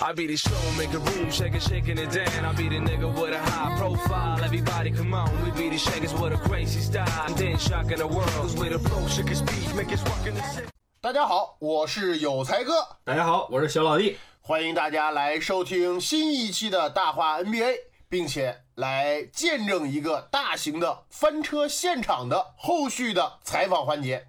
I be the show, make a room, shaking, shaking it down. I be the nigga with a high profile. Everybody come on, we be the shakers with a crazy style. Then shocking the world, cause we the flow, shake his speed, make us rockin' the city. 大家好，我是有才哥，大家好，我是小老弟。欢迎大家来收听新一期的大话 NBA，并且来见证一个大型的翻车现场的后续的采访环节。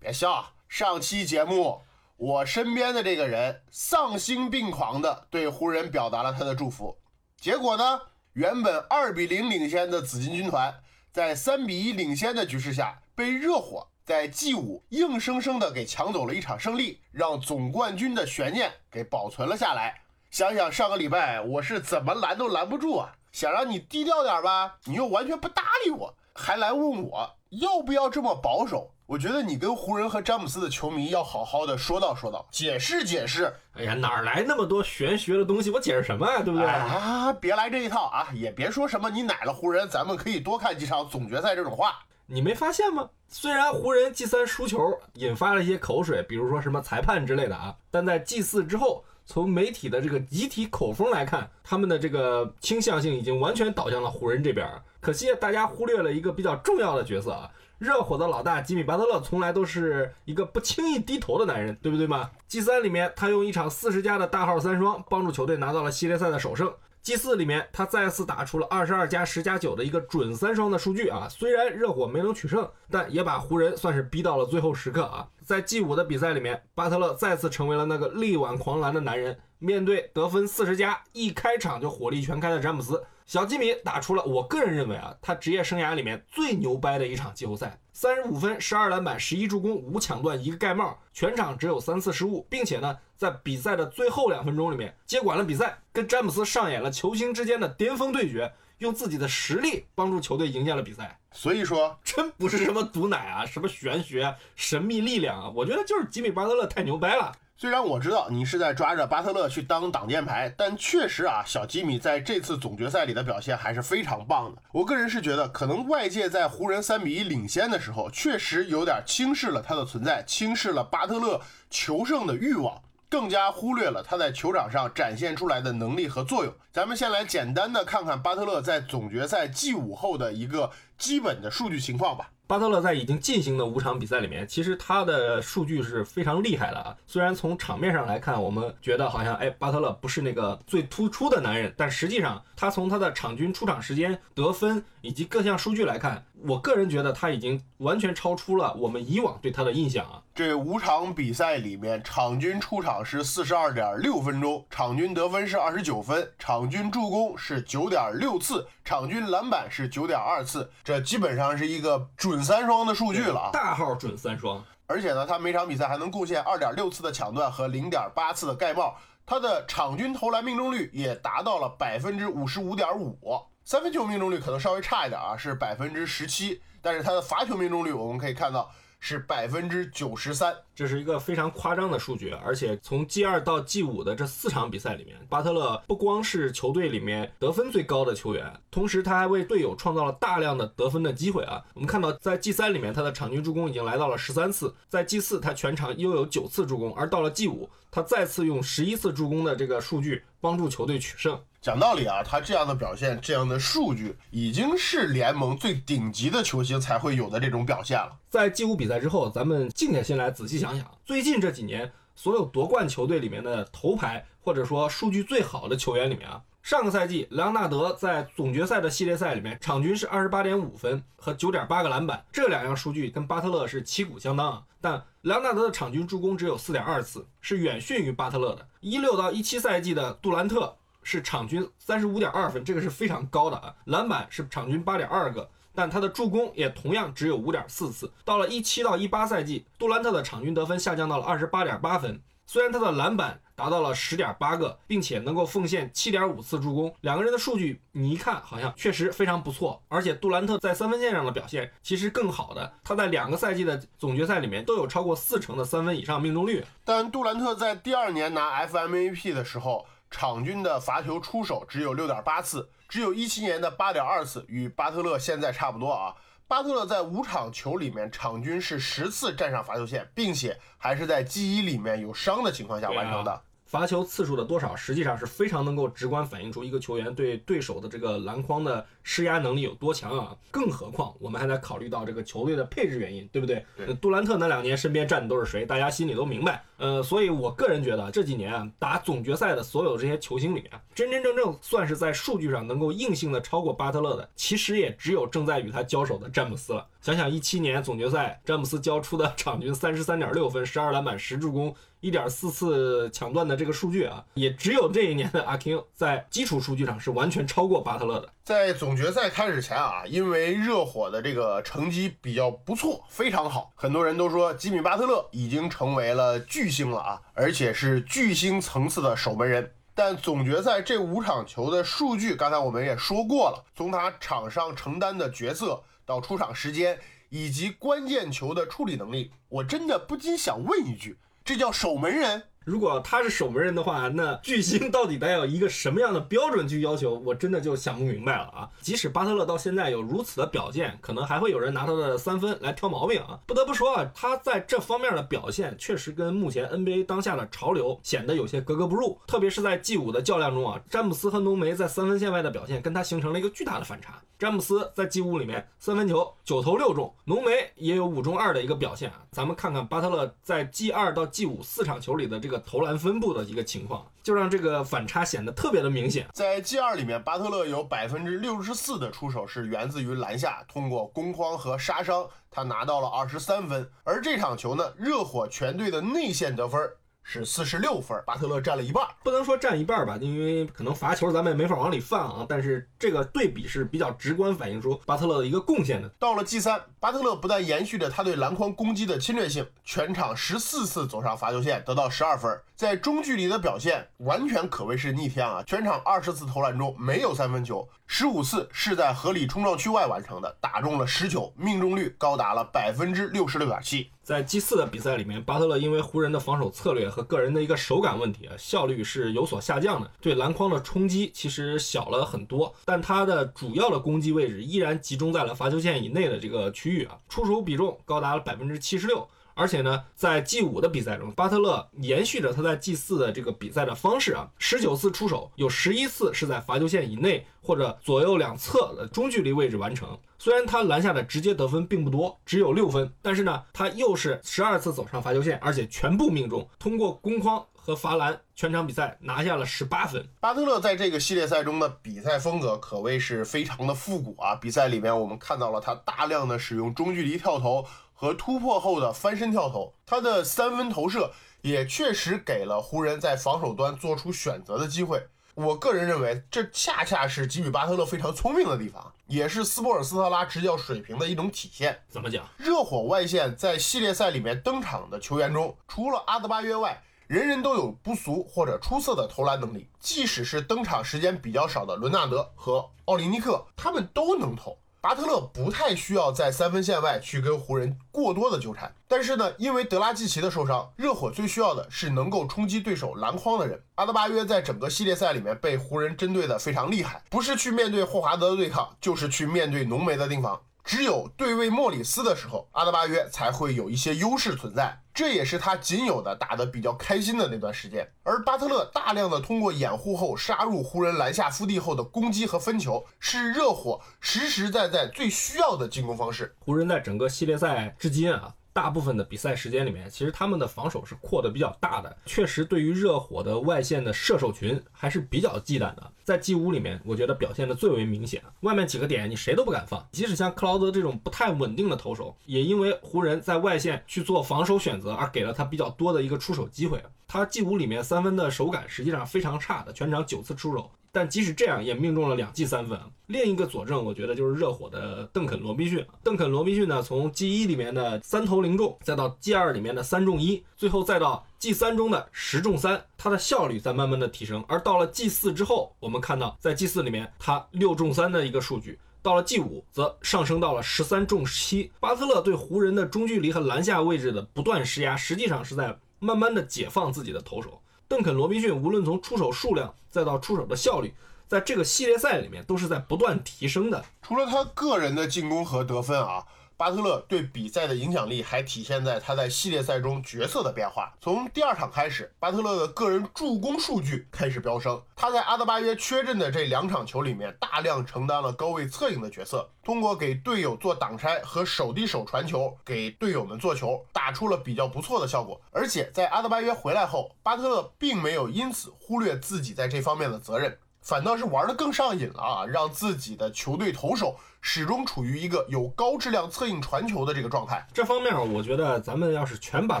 别笑啊，上期节目我身边的这个人丧心病狂的对湖人表达了他的祝福，结果呢，原本二比零领先的紫金军团，在三比一领先的局势下，被热火在 G 五硬生生的给抢走了一场胜利，让总冠军的悬念给保存了下来。想想上个礼拜我是怎么拦都拦不住啊，想让你低调点吧，你又完全不搭理我，还来问我要不要这么保守。我觉得你跟湖人和詹姆斯的球迷要好好的说道说道，解释解释。哎呀，哪儿来那么多玄学的东西？我解释什么呀？对不对？啊，别来这一套啊！也别说什么你奶了湖人，咱们可以多看几场总决赛这种话。你没发现吗？虽然湖人 G 三输球引发了一些口水，比如说什么裁判之类的啊，但在 G 四之后，从媒体的这个集体口风来看，他们的这个倾向性已经完全倒向了湖人这边。可惜大家忽略了一个比较重要的角色啊。热火的老大吉米巴特勒从来都是一个不轻易低头的男人，对不对嘛？G 三里面，他用一场四十加的大号三双，帮助球队拿到了系列赛的首胜。G 四里面，他再次打出了二十二加十加九的一个准三双的数据啊！虽然热火没能取胜，但也把湖人算是逼到了最后时刻啊！在 G 五的比赛里面，巴特勒再次成为了那个力挽狂澜的男人。面对得分四十加，一开场就火力全开的詹姆斯，小吉米打出了我个人认为啊，他职业生涯里面最牛掰的一场季后赛，三十五分、十二篮板、十一助攻、五抢断、一个盖帽，全场只有三次失误，并且呢，在比赛的最后两分钟里面接管了比赛，跟詹姆斯上演了球星之间的巅峰对决，用自己的实力帮助球队赢下了比赛。所以说，真不是什么毒奶啊，什么玄学、神秘力量啊，我觉得就是吉米巴特勒太牛掰了。虽然我知道你是在抓着巴特勒去当挡箭牌，但确实啊，小吉米在这次总决赛里的表现还是非常棒的。我个人是觉得，可能外界在湖人三比一领先的时候，确实有点轻视了他的存在，轻视了巴特勒求胜的欲望，更加忽略了他在球场上展现出来的能力和作用。咱们先来简单的看看巴特勒在总决赛 G 五后的一个基本的数据情况吧。巴特勒在已经进行的五场比赛里面，其实他的数据是非常厉害的啊。虽然从场面上来看，我们觉得好像哎，巴特勒不是那个最突出的男人，但实际上他从他的场均出场时间、得分以及各项数据来看，我个人觉得他已经完全超出了我们以往对他的印象啊。这五场比赛里面，场均出场是四十二点六分钟，场均得分是二十九分，场均助攻是九点六次，场均篮板是九点二次，这基本上是一个准三双的数据了啊！大号准三双，而且呢，他每场比赛还能贡献二点六次的抢断和零点八次的盖帽，他的场均投篮命中率也达到了百分之五十五点五，三分球命中率可能稍微差一点啊，是百分之十七，但是他的罚球命中率我们可以看到。是百分之九十三，这是一个非常夸张的数据。而且从 G 二到 G 五的这四场比赛里面，巴特勒不光是球队里面得分最高的球员，同时他还为队友创造了大量的得分的机会啊。我们看到在 G 三里面，他的场均助攻已经来到了十三次，在 G 四他全场又有九次助攻，而到了 G 五，他再次用十一次助攻的这个数据帮助球队取胜。讲道理啊，他这样的表现，这样的数据，已经是联盟最顶级的球星才会有的这种表现了。在进入比赛之后，咱们静下心来仔细想想，最近这几年所有夺冠球队里面的头牌或者说数据最好的球员里面啊，上个赛季莱昂纳德在总决赛的系列赛里面，场均是二十八点五分和九点八个篮板，这两样数据跟巴特勒是旗鼓相当啊。但莱昂纳德的场均助攻只有四点二次，是远逊于巴特勒的。一六到一七赛季的杜兰特。是场均三十五点二分，这个是非常高的啊！篮板是场均八点二个，但他的助攻也同样只有五点四次。到了一七到一八赛季，杜兰特的场均得分下降到了二十八点八分，虽然他的篮板达到了十点八个，并且能够奉献七点五次助攻，两个人的数据你一看好像确实非常不错。而且杜兰特在三分线上的表现其实更好的，他在两个赛季的总决赛里面都有超过四成的三分以上命中率。但杜兰特在第二年拿 FMVP 的时候，场均的罚球出手只有六点八次，只有一七年的八点二次，与巴特勒现在差不多啊。巴特勒在五场球里面场均是十次站上罚球线，并且还是在 G 一里面有伤的情况下完成的。罚球次数的多少，实际上是非常能够直观反映出一个球员对对手的这个篮筐的施压能力有多强啊！更何况我们还得考虑到这个球队的配置原因，对不对？对杜兰特那两年身边站的都是谁，大家心里都明白。呃，所以我个人觉得这几年啊，打总决赛的所有这些球星里面，真真正正算是在数据上能够硬性的超过巴特勒的，其实也只有正在与他交手的詹姆斯了。想想一七年总决赛，詹姆斯交出的 场均三十三点六分、十二篮板、十助攻。一点四次抢断的这个数据啊，也只有这一年的阿 Q 在基础数据上是完全超过巴特勒的。在总决赛开始前啊，因为热火的这个成绩比较不错，非常好，很多人都说吉米巴特勒已经成为了巨星了啊，而且是巨星层次的守门人。但总决赛这五场球的数据，刚才我们也说过了，从他场上承担的角色到出场时间以及关键球的处理能力，我真的不禁想问一句。这叫守门人。如果他是守门人的话，那巨星到底得有一个什么样的标准去要求？我真的就想不明白了啊！即使巴特勒到现在有如此的表现，可能还会有人拿他的三分来挑毛病啊！不得不说啊，他在这方面的表现确实跟目前 NBA 当下的潮流显得有些格格不入。特别是在 G 五的较量中啊，詹姆斯和浓眉在三分线外的表现跟他形成了一个巨大的反差。詹姆斯在 G 五里面三分球九投六中，浓眉也有五中二的一个表现啊！咱们看看巴特勒在 G 二到 G 五四场球里的这个。投篮分布的一个情况，就让这个反差显得特别的明显。在 G 二里面，巴特勒有百分之六十四的出手是源自于篮下，通过攻框和杀伤，他拿到了二十三分。而这场球呢，热火全队的内线得分。是四十六分，巴特勒占了一半，不能说占一半吧，因为可能罚球咱们也没法往里放啊。但是这个对比是比较直观反映出巴特勒的一个贡献的。到了 G 三，巴特勒不但延续着他对篮筐攻击的侵略性，全场十四次走上罚球线，得到十二分，在中距离的表现完全可谓是逆天啊！全场二十次投篮中没有三分球，十五次是在合理冲撞区外完成的，打中了十球，命中率高达了百分之六十六点七。在 G 四的比赛里面，巴特勒因为湖人的防守策略和个人的一个手感问题啊，效率是有所下降的，对篮筐的冲击其实小了很多。但他的主要的攻击位置依然集中在了罚球线以内的这个区域啊，出手比重高达了百分之七十六。而且呢，在 G 五的比赛中，巴特勒延续着他在 G 四的这个比赛的方式啊，十九次出手，有十一次是在罚球线以内或者左右两侧的中距离位置完成。虽然他篮下的直接得分并不多，只有六分，但是呢，他又是十二次走上罚球线，而且全部命中，通过攻框和罚篮，全场比赛拿下了十八分。巴特勒在这个系列赛中的比赛风格可谓是非常的复古啊！比赛里面我们看到了他大量的使用中距离跳投。和突破后的翻身跳投，他的三分投射也确实给了湖人在防守端做出选择的机会。我个人认为，这恰恰是吉米巴特勒非常聪明的地方，也是斯波尔斯特拉执教水平的一种体现。怎么讲？热火外线在系列赛里面登场的球员中，除了阿德巴约外，人人都有不俗或者出色的投篮能力。即使是登场时间比较少的伦纳德和奥林尼克，他们都能投。巴特勒不太需要在三分线外去跟湖人过多的纠缠，但是呢，因为德拉季奇的受伤，热火最需要的是能够冲击对手篮筐的人。阿德巴约在整个系列赛里面被湖人针对的非常厉害，不是去面对霍华德的对抗，就是去面对浓眉的盯防。只有对位莫里斯的时候，阿德巴约才会有一些优势存在，这也是他仅有的打得比较开心的那段时间。而巴特勒大量的通过掩护后杀入湖人篮下腹地后的攻击和分球，是热火实实在在最需要的进攻方式。湖人在整个系列赛至今啊。大部分的比赛时间里面，其实他们的防守是扩的比较大的，确实对于热火的外线的射手群还是比较忌惮的。在 G 五里面，我觉得表现的最为明显，外面几个点你谁都不敢放，即使像克劳德这种不太稳定的投手，也因为湖人在外线去做防守选择而给了他比较多的一个出手机会。他 G 五里面三分的手感实际上非常差的，全场九次出手。但即使这样也命中了两记三分。另一个佐证，我觉得就是热火的邓肯·罗宾逊。邓肯·罗宾逊呢，从 G 一里面的三投零中，再到 G 二里面的三中一，最后再到 G 三中的十中三，他的效率在慢慢的提升。而到了 G 四之后，我们看到在 G 四里面他六中三的一个数据，到了 G 五则上升到了十三中七。巴特勒对湖人的中距离和篮下位置的不断施压，实际上是在慢慢的解放自己的投手。邓肯·罗宾逊无论从出手数量再到出手的效率。在这个系列赛里面，都是在不断提升的。除了他个人的进攻和得分啊，巴特勒对比赛的影响力还体现在他在系列赛中角色的变化。从第二场开始，巴特勒的个人助攻数据开始飙升。他在阿德巴约缺阵的这两场球里面，大量承担了高位策应的角色，通过给队友做挡拆和手递手传球，给队友们做球，打出了比较不错的效果。而且在阿德巴约回来后，巴特勒并没有因此忽略自己在这方面的责任。反倒是玩的更上瘾了啊，让自己的球队投手。始终处于一个有高质量策应传球的这个状态。这方面，我觉得咱们要是全把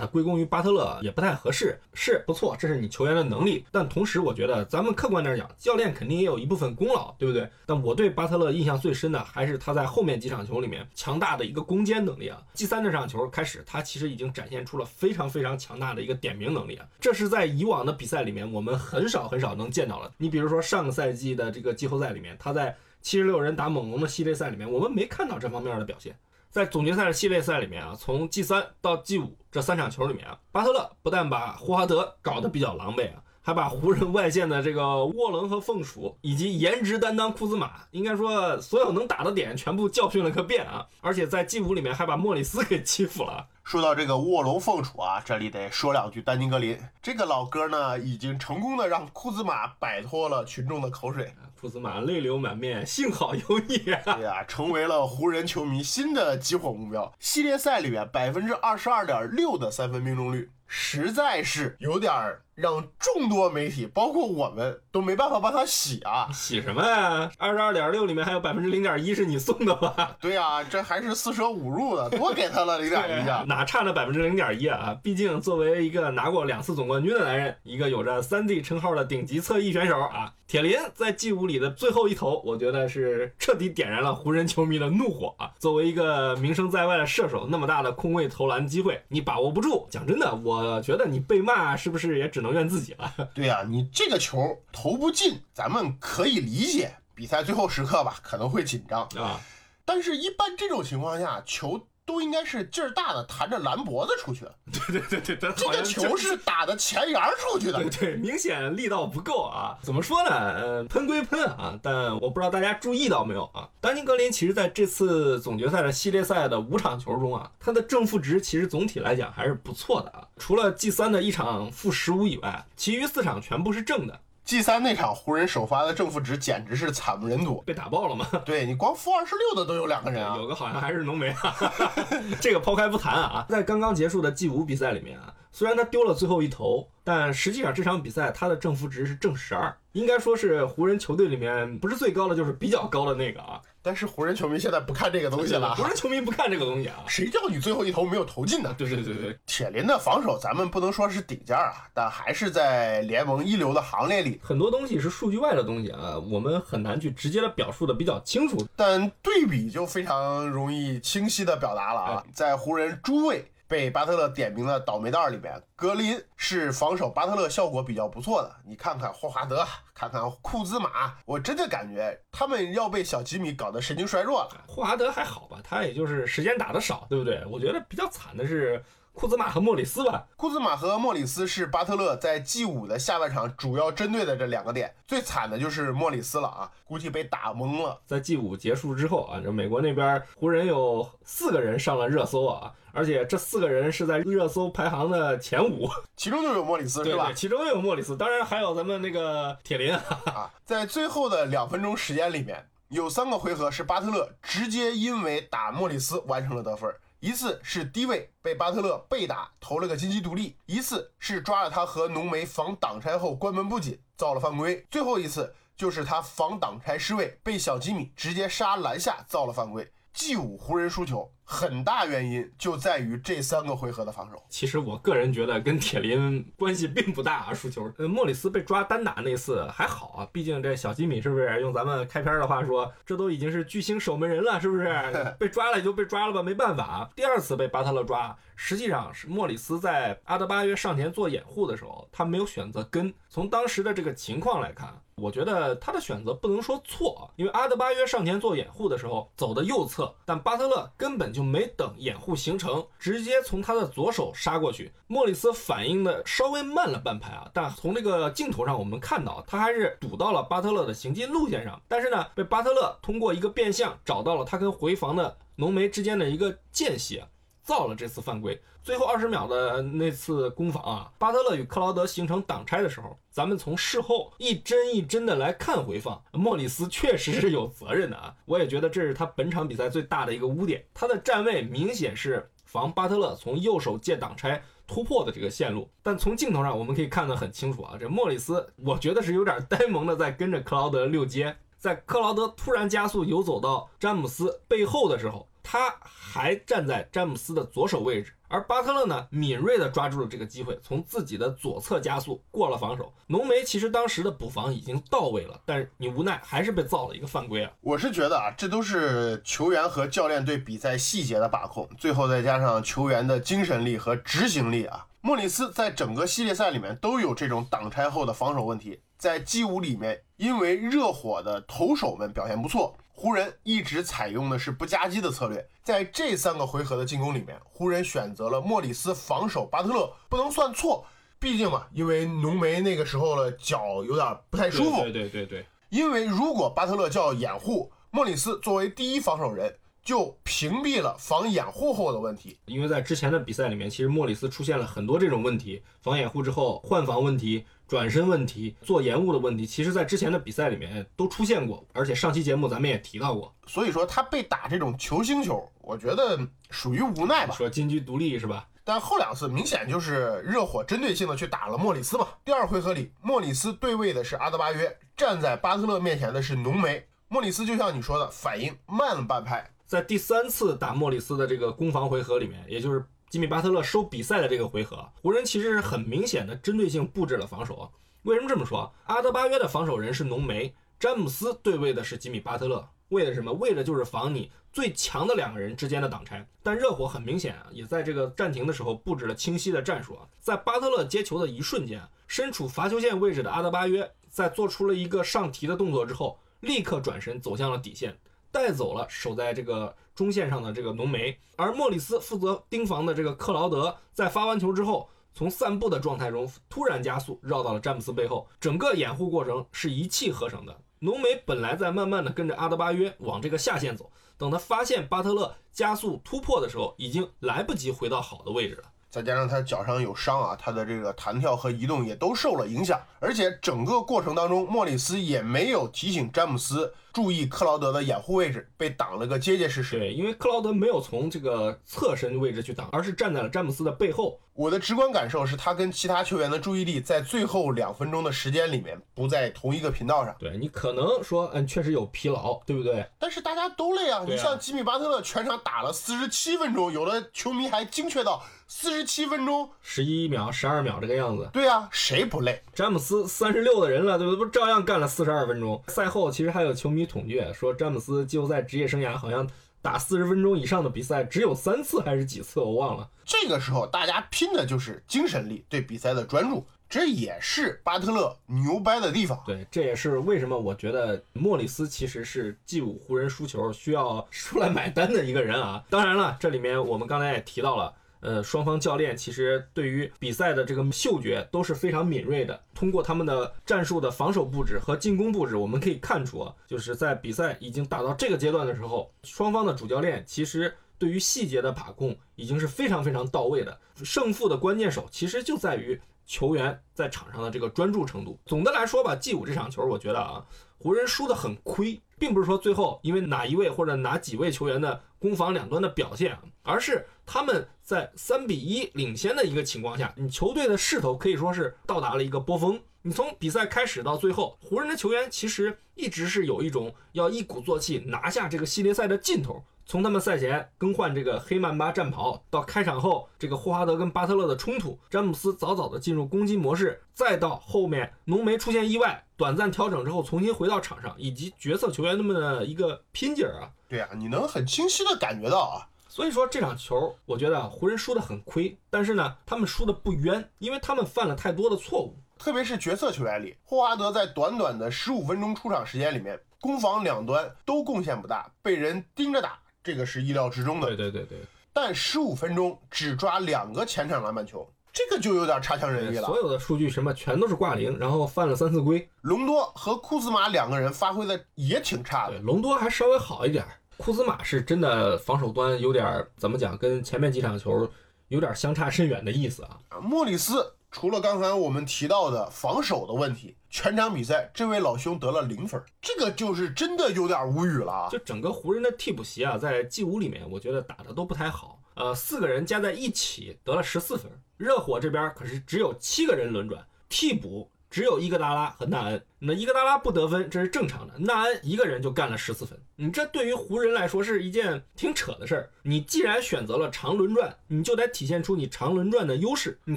它归功于巴特勒也不太合适。是不错，这是你球员的能力，但同时我觉得咱们客观点讲，教练肯定也有一部分功劳，对不对？但我对巴特勒印象最深的还是他在后面几场球里面强大的一个攻坚能力啊。G 三这场球开始，他其实已经展现出了非常非常强大的一个点名能力啊。这是在以往的比赛里面我们很少很少能见到了。你比如说上个赛季的这个季后赛里面，他在七十六人打猛龙的系列赛里面，我们没看到这方面的表现。在总决赛的系列赛里面啊，从 G 三到 G 五这三场球里面啊，巴特勒不但把霍华德搞得比较狼狈啊，还把湖人外线的这个沃伦和凤鼠以及颜值担当库兹马，应该说所有能打的点全部教训了个遍啊。而且在 G 五里面还把莫里斯给欺负了。说到这个卧龙凤雏啊，这里得说两句丹尼格林。这个老哥呢，已经成功的让库兹马摆脱了群众的口水。库兹马泪流满面，幸好有你啊！对呀，成为了湖人球迷新的集火目标。系列赛里面百分之二十二点六的三分命中率，实在是有点让众多媒体，包括我们都没办法帮他洗啊！洗什么呀？二十二点六里面还有百分之零点一是你送的吧？对呀，这还是四舍五入的，多给他了零点一啊！哪差那百分之零点一啊？毕竟作为一个拿过两次总冠军的男人，一个有着三 D 称号的顶级侧翼选手啊。铁林在 G 五里的最后一投，我觉得是彻底点燃了湖人球迷的怒火啊！作为一个名声在外的射手，那么大的空位投篮机会你把握不住，讲真的，我觉得你被骂是不是也只能怨自己了？对呀，你这个球投不进，咱们可以理解，比赛最后时刻吧可能会紧张啊，但是一般这种情况下球。都应该是劲儿大的弹着蓝脖子出去 的。对对对对，这个球是打的前沿出去的。对对，明显力道不够啊。怎么说呢？呃，喷归喷啊，但我不知道大家注意到没有啊？丹尼格林其实在这次总决赛的系列赛的五场球中啊，他的正负值其实总体来讲还是不错的啊。除了 G 三的一场负十五以外，其余四场全部是正的。G 三那场湖人首发的正负值简直是惨不忍睹，被打爆了吗？对你光负二十六的都有两个人啊，有个好像还是浓眉啊。这个抛开不谈啊，在刚刚结束的 G 五比赛里面啊，虽然他丢了最后一投，但实际上这场比赛他的正负值是正十二，应该说是湖人球队里面不是最高的就是比较高的那个啊。但是湖人球迷现在不看这个东西了，湖人球迷不看这个东西啊，谁叫你最后一投没有投进呢？对对对对，铁林的防守咱们不能说是顶尖啊，但还是在联盟一流的行列里。很多东西是数据外的东西啊，我们很难去直接的表述的比较清楚，但对比就非常容易清晰的表达了啊，在湖人诸位。被巴特勒点名的倒霉蛋里面，格林是防守巴特勒效果比较不错的。你看看霍华德，看看库兹马，我真的感觉他们要被小吉米搞得神经衰弱了。霍华德还好吧，他也就是时间打的少，对不对？我觉得比较惨的是。库兹马和莫里斯吧，库兹马和莫里斯是巴特勒在 G 五的下半场主要针对的这两个点，最惨的就是莫里斯了啊，估计被打懵了。在 G 五结束之后啊，这美国那边湖人有四个人上了热搜啊，而且这四个人是在热搜排行的前五，其中就有莫里斯是吧？其中有莫里斯，当然还有咱们那个铁林啊。在最后的两分钟时间里面，有三个回合是巴特勒直接因为打莫里斯完成了得分。一次是低位被巴特勒被打投了个金鸡独立，一次是抓了他和浓眉防挡拆后关门不紧造了犯规，最后一次就是他防挡拆失位被小吉米直接杀篮下造了犯规。G 五湖人输球，很大原因就在于这三个回合的防守。其实我个人觉得跟铁林关系并不大啊，输球。呃，莫里斯被抓单打那次还好啊，毕竟这小吉米是不是用咱们开篇的话说，这都已经是巨星守门人了，是不是？被抓了也就被抓了吧，没办法。第二次被巴特勒抓，实际上是莫里斯在阿德巴约上前做掩护的时候，他没有选择跟。从当时的这个情况来看。我觉得他的选择不能说错，因为阿德巴约上前做掩护的时候走的右侧，但巴特勒根本就没等掩护形成，直接从他的左手杀过去。莫里斯反应的稍微慢了半拍啊，但从这个镜头上我们看到，他还是堵到了巴特勒的行进路线上，但是呢，被巴特勒通过一个变向找到了他跟回防的浓眉之间的一个间隙。造了这次犯规，最后二十秒的那次攻防啊，巴特勒与克劳德形成挡拆的时候，咱们从事后一帧一帧的来看回放，莫里斯确实是有责任的啊，我也觉得这是他本场比赛最大的一个污点，他的站位明显是防巴特勒从右手借挡拆突破的这个线路，但从镜头上我们可以看得很清楚啊，这莫里斯我觉得是有点呆萌的在跟着克劳德溜街，在克劳德突然加速游走到詹姆斯背后的时候。他还站在詹姆斯的左手位置，而巴特勒呢，敏锐地抓住了这个机会，从自己的左侧加速过了防守。浓眉其实当时的补防已经到位了，但是你无奈还是被造了一个犯规啊！我是觉得啊，这都是球员和教练对比赛细节的把控，最后再加上球员的精神力和执行力啊。莫里斯在整个系列赛里面都有这种挡拆后的防守问题，在 G 五里面，因为热火的投手们表现不错。湖人一直采用的是不夹击的策略，在这三个回合的进攻里面，湖人选择了莫里斯防守巴特勒，不能算错，毕竟嘛，因为浓眉那个时候的脚有点不太舒服。对对对对。因为如果巴特勒叫掩护，莫里斯作为第一防守人就屏蔽了防掩护后的问题。因为在之前的比赛里面，其实莫里斯出现了很多这种问题，防掩护之后换防问题。转身问题、做延误的问题，其实在之前的比赛里面都出现过，而且上期节目咱们也提到过。所以说他被打这种球星球，我觉得属于无奈吧。说金居独立是吧？但后两次明显就是热火针对性的去打了莫里斯嘛。第二回合里，莫里斯对位的是阿德巴约，站在巴特勒面前的是浓眉。莫里斯就像你说的，反应慢了半拍。在第三次打莫里斯的这个攻防回合里面，也就是。吉米巴特勒收比赛的这个回合，湖人其实是很明显的针对性布置了防守。为什么这么说？阿德巴约的防守人是浓眉，詹姆斯对位的是吉米巴特勒，为了什么？为了就是防你最强的两个人之间的挡拆。但热火很明显啊，也在这个暂停的时候布置了清晰的战术啊。在巴特勒接球的一瞬间，身处罚球线位置的阿德巴约在做出了一个上提的动作之后，立刻转身走向了底线。带走了守在这个中线上的这个浓眉，而莫里斯负责盯防的这个克劳德，在发完球之后，从散步的状态中突然加速，绕到了詹姆斯背后，整个掩护过程是一气呵成的。浓眉本来在慢慢的跟着阿德巴约往这个下线走，等他发现巴特勒加速突破的时候，已经来不及回到好的位置了。再加上他脚上有伤啊，他的这个弹跳和移动也都受了影响，而且整个过程当中，莫里斯也没有提醒詹姆斯。注意克劳德的掩护位置被挡了个结结实实。对，因为克劳德没有从这个侧身位置去挡，而是站在了詹姆斯的背后。我的直观感受是他跟其他球员的注意力在最后两分钟的时间里面不在同一个频道上。对你可能说，嗯，确实有疲劳，对不对？但是大家都累啊。你像吉米巴特勒全场打了四十七分钟，有的球迷还精确到四十七分钟十一秒、十二秒这个样子。对啊，谁不累？詹姆斯三十六的人了，对不对？不照样干了四十二分钟？赛后其实还有球迷。统计说，詹姆斯季后赛职业生涯好像打四十分钟以上的比赛只有三次还是几次，我忘了。这个时候大家拼的就是精神力，对比赛的专注，这也是巴特勒牛掰的地方。对，这也是为什么我觉得莫里斯其实是 G 五湖人输球需要出来买单的一个人啊。当然了，这里面我们刚才也提到了。呃，双方教练其实对于比赛的这个嗅觉都是非常敏锐的。通过他们的战术的防守布置和进攻布置，我们可以看出啊，就是在比赛已经打到这个阶段的时候，双方的主教练其实对于细节的把控已经是非常非常到位的。胜负的关键手其实就在于球员在场上的这个专注程度。总的来说吧，G 五这场球，我觉得啊，湖人输得很亏，并不是说最后因为哪一位或者哪几位球员的攻防两端的表现，而是。他们在三比一领先的一个情况下，你球队的势头可以说是到达了一个波峰。你从比赛开始到最后，湖人的球员其实一直是有一种要一鼓作气拿下这个系列赛的劲头。从他们赛前更换这个黑曼巴战袍，到开场后这个霍华德跟巴特勒的冲突，詹姆斯早早的进入攻击模式，再到后面浓眉出现意外，短暂调整之后重新回到场上，以及角色球员他们的一个拼劲儿啊。对啊，你能很清晰的感觉到啊。所以说这场球，我觉得湖人输的很亏，但是呢，他们输的不冤，因为他们犯了太多的错误。特别是角色球员里，霍华德在短短的十五分钟出场时间里面，攻防两端都贡献不大，被人盯着打。这个是意料之中的，对对对对。但十五分钟只抓两个前场篮板球，这个就有点差强人意了。所有的数据什么全都是挂零，然后犯了三次规。隆多和库兹马两个人发挥的也挺差的，隆多还稍微好一点，库兹马是真的防守端有点怎么讲，跟前面几场球有点相差甚远的意思啊。莫里斯。除了刚才我们提到的防守的问题，全场比赛这位老兄得了零分，这个就是真的有点无语了啊！就整个湖人的替补席啊，在 G 五里面，我觉得打的都不太好。呃，四个人加在一起得了十四分，热火这边可是只有七个人轮转，替补。只有伊戈达拉和纳恩，那伊戈达拉不得分，这是正常的。纳恩一个人就干了十四分，你这对于湖人来说是一件挺扯的事儿。你既然选择了长轮转，你就得体现出你长轮转的优势。你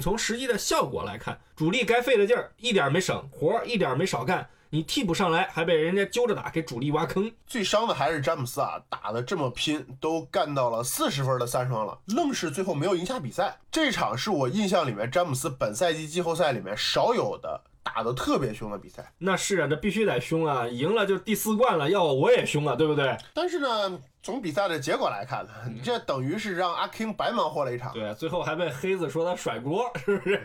从实际的效果来看，主力该费的劲儿一点没省，活儿一点没少干。你替补上来还被人家揪着打，给主力挖坑。最伤的还是詹姆斯啊，打的这么拼，都干到了四十分的三双了，愣是最后没有赢下比赛。这场是我印象里面詹姆斯本赛季季后赛里面少有的。打的特别凶的比赛，那是啊，这必须得凶啊，赢了就第四冠了，要我也凶啊，对不对？但是呢，从比赛的结果来看呢，这等于是让阿 king 白忙活了一场。对，最后还被黑子说他甩锅，是不是？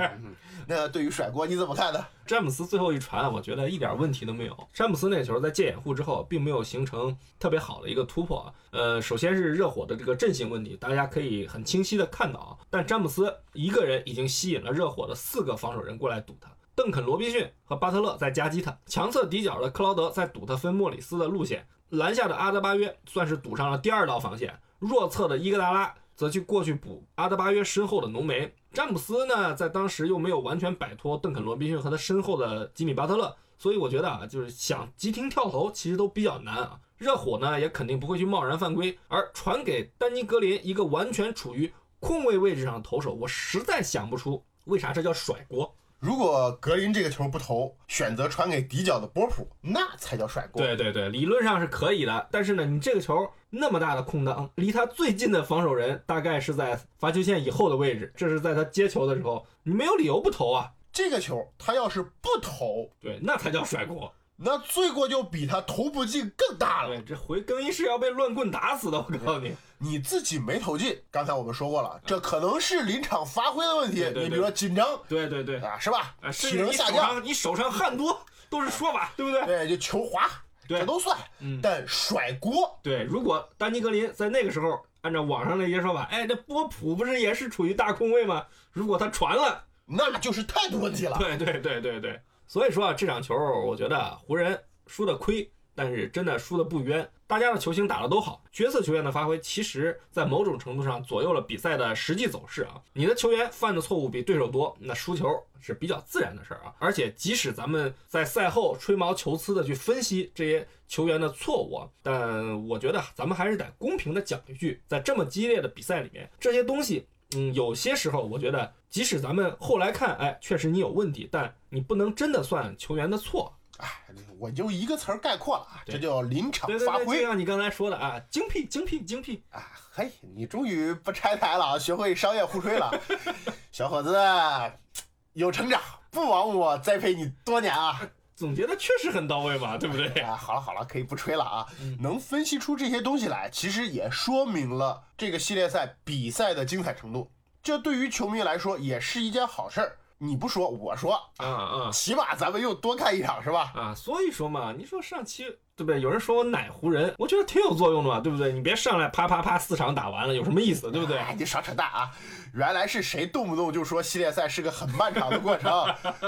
那对于甩锅你怎么看呢？詹姆斯最后一传，我觉得一点问题都没有。詹姆斯那球在借掩护之后，并没有形成特别好的一个突破。呃，首先是热火的这个阵型问题，大家可以很清晰的看到啊。但詹姆斯一个人已经吸引了热火的四个防守人过来堵他。邓肯、罗宾逊和巴特勒在夹击他，强侧底角的克劳德在堵他分莫里斯的路线，篮下的阿德巴约算是堵上了第二道防线，弱侧的伊戈达拉则去过去补阿德巴约身后的浓眉。詹姆斯呢，在当时又没有完全摆脱邓肯、罗宾逊和他身后的吉米巴特勒，所以我觉得啊，就是想急停跳投其实都比较难啊。热火呢，也肯定不会去贸然犯规，而传给丹尼格林一个完全处于空位位置上的投手，我实在想不出为啥这叫甩锅。如果格林这个球不投，选择传给底角的波普，那才叫甩锅。对对对，理论上是可以的。但是呢，你这个球那么大的空档，离他最近的防守人大概是在罚球线以后的位置，这是在他接球的时候，你没有理由不投啊。这个球他要是不投，对，那才叫甩锅。那罪过就比他投不进更大了。这回更衣室要被乱棍打死的，我告诉你。你自己没投进，刚才我们说过了，这可能是临场发挥的问题。你比如说紧张，对对对啊，是吧？体能下降，你手上汗多都是说法，对不对？对，就球滑，这都算。但甩锅，对，如果丹尼格林在那个时候按照网上那些说法，哎，这波普不是也是处于大空位吗？如果他传了，那就是态度问题了。对对对对对，所以说啊，这场球我觉得湖人。输的亏，但是真的输的不冤。大家的球星打的都好，角色球员的发挥，其实在某种程度上左右了比赛的实际走势啊。你的球员犯的错误比对手多，那输球是比较自然的事儿啊。而且即使咱们在赛后吹毛求疵的去分析这些球员的错误，但我觉得咱们还是得公平的讲一句，在这么激烈的比赛里面，这些东西，嗯，有些时候我觉得，即使咱们后来看，哎，确实你有问题，但你不能真的算球员的错。哎，我就一个词儿概括了啊，这叫临场发挥。就像你刚才说的啊，精辟，精辟，精辟啊！嘿，你终于不拆台了啊，学会商业互吹了，小伙子有成长，不枉我栽培你多年啊！总结的确实很到位嘛，对不对？啊，好了好了，可以不吹了啊。能分析出这些东西来，其实也说明了这个系列赛比赛的精彩程度。这对于球迷来说也是一件好事儿。你不说，我说，啊啊，起码咱们又多看一场是吧？啊，所以说嘛，你说上期对不对？有人说我奶湖人，我觉得挺有作用的嘛，对不对？你别上来啪啪啪四场打完了，有什么意思，对不对？你少扯淡啊！原来是谁动不动就说系列赛是个很漫长的过程？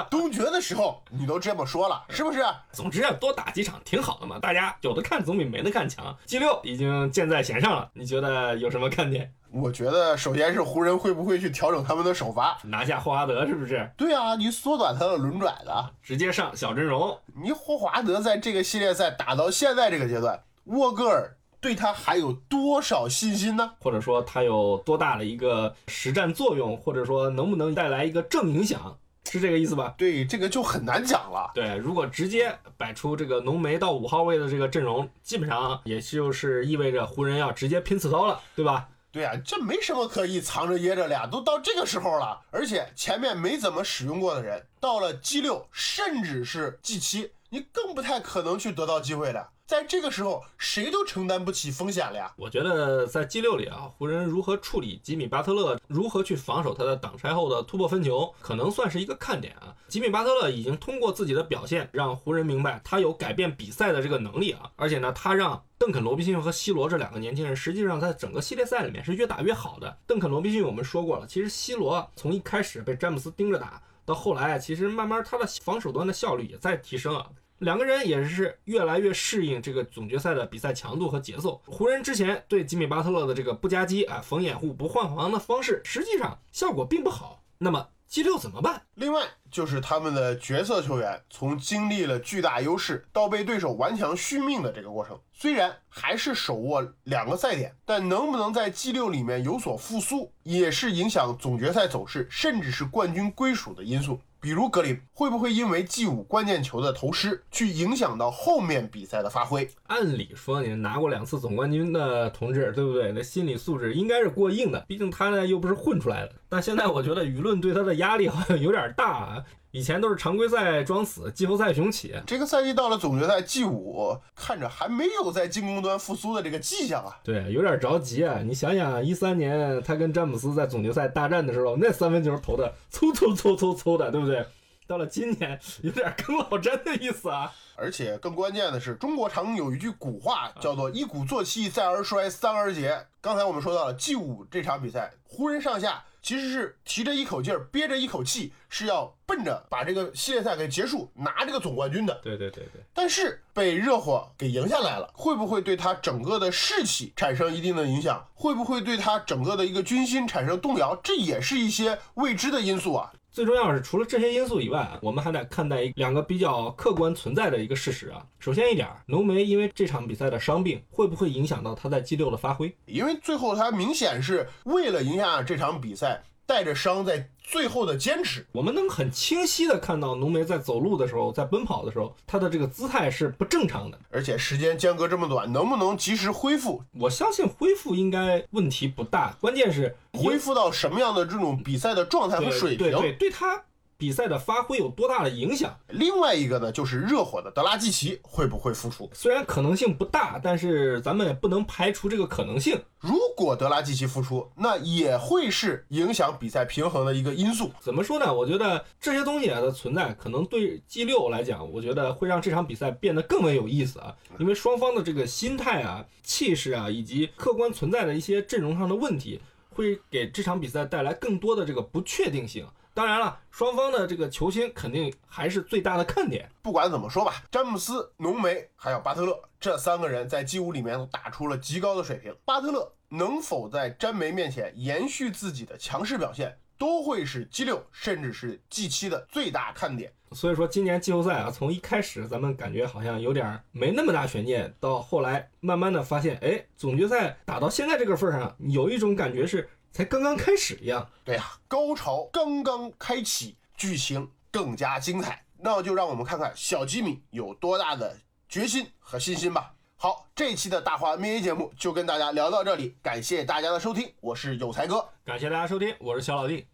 东决的时候你都这么说了，是不是？总之啊，多打几场挺好的嘛，大家有的看总比没得看强。G 六已经箭在弦上了，你觉得有什么看点？我觉得首先是湖人会不会去调整他们的首发？拿下霍华德是不是？对啊，你缩短他的轮转的。直接上小阵容，你霍华德在这个系列赛打到现在这个阶段，沃格尔对他还有多少信心呢？或者说他有多大的一个实战作用，或者说能不能带来一个正影响，是这个意思吧？对，这个就很难讲了。对，如果直接摆出这个浓眉到五号位的这个阵容，基本上也就是意味着湖人要直接拼刺刀了，对吧？对呀、这没什么可以藏着掖着的呀，都到这个时候了，而且前面没怎么使用过的人，到了 G 六甚至是 G 七，你更不太可能去得到机会了。在这个时候，谁都承担不起风险了呀。我觉得在 G 六里啊，湖人如何处理吉米巴特勒，如何去防守他的挡拆后的突破分球，可能算是一个看点啊。吉米巴特勒已经通过自己的表现，让湖人明白他有改变比赛的这个能力啊，而且呢，他让邓肯·罗宾逊和 C 罗这两个年轻人，实际上在整个系列赛里面是越打越好的。邓肯·罗宾逊我们说过了，其实 C 罗从一开始被詹姆斯盯着打，到后来，其实慢慢他的防守端的效率也在提升啊。两个人也是越来越适应这个总决赛的比赛强度和节奏。湖人之前对吉米巴特勒的这个不夹击啊、逢掩护、不换防的方式，实际上效果并不好。那么 G 六怎么办？另外就是他们的角色球员，从经历了巨大优势到被对手顽强续命的这个过程，虽然还是手握两个赛点，但能不能在 G 六里面有所复苏，也是影响总决赛走势，甚至是冠军归属的因素。比如格林会不会因为 G 五关键球的投失，去影响到后面比赛的发挥？按理说，你拿过两次总冠军的同志，对不对？那心理素质应该是过硬的，毕竟他呢又不是混出来的。但现在我觉得舆论对他的压力好像有点大啊。以前都是常规赛装死，季后赛雄起。这个赛季到了总决赛 G 五，看着还没有在进攻端复苏的这个迹象啊。对，有点着急啊！你想想，一三年他跟詹姆斯在总决赛大战的时候，那三分球投的嗖嗖嗖嗖嗖的，对不对？到了今年，有点跟老詹的意思啊。而且更关键的是，中国常有一句古话叫做“一鼓作气，再而衰，三而竭”。刚才我们说到了 G 五这场比赛，湖人上下其实是提着一口劲儿，憋着一口气，是要奔着把这个系列赛给结束，拿这个总冠军的。对对对对，但是被热火给赢下来了，会不会对他整个的士气产生一定的影响？会不会对他整个的一个军心产生动摇？这也是一些未知的因素啊。最重要是，除了这些因素以外啊，我们还得看待两个比较客观存在的一个事实啊。首先一点，浓眉因为这场比赛的伤病，会不会影响到他在 G 六的发挥？因为最后他明显是为了赢下这场比赛，带着伤在最后的坚持。我们能很清晰的看到浓眉在走路的时候，在奔跑的时候，他的这个姿态是不正常的。而且时间间隔这么短，能不能及时恢复？我相信恢复应该问题不大，关键是恢复到什么样的这种比赛的状态和水平？对对对，对他比赛的发挥有多大的影响？另外一个呢，就是热火的德拉季奇会不会复出？虽然可能性不大，但是咱们也不能排除这个可能性。如果德拉季奇复出，那也会是影响比赛平衡的一个因素。怎么说呢？我觉得这些东西啊的存在，可能对 G 六来讲，我觉得会让这场比赛变得更为有意思啊。因为双方的这个心态啊、气势啊，以及客观存在的一些阵容上的问题，会给这场比赛带来更多的这个不确定性。当然了，双方的这个球星肯定还是最大的看点。不管怎么说吧，詹姆斯、浓眉还有巴特勒这三个人在 G 五里面都打出了极高的水平。巴特勒能否在詹梅面前延续自己的强势表现，都会是 G 六甚至是 G 七的最大看点。所以说，今年季后赛啊，从一开始咱们感觉好像有点没那么大悬念，到后来慢慢的发现，哎，总决赛打到现在这个份儿上，有一种感觉是才刚刚开始一样。对呀、高潮刚刚开启，剧情更加精彩。那就让我们看看小吉米有多大的决心和信心吧。好，这一期的大话 NBA 节目就跟大家聊到这里，感谢大家的收听，我是有才哥。感谢大家收听，我是小老弟。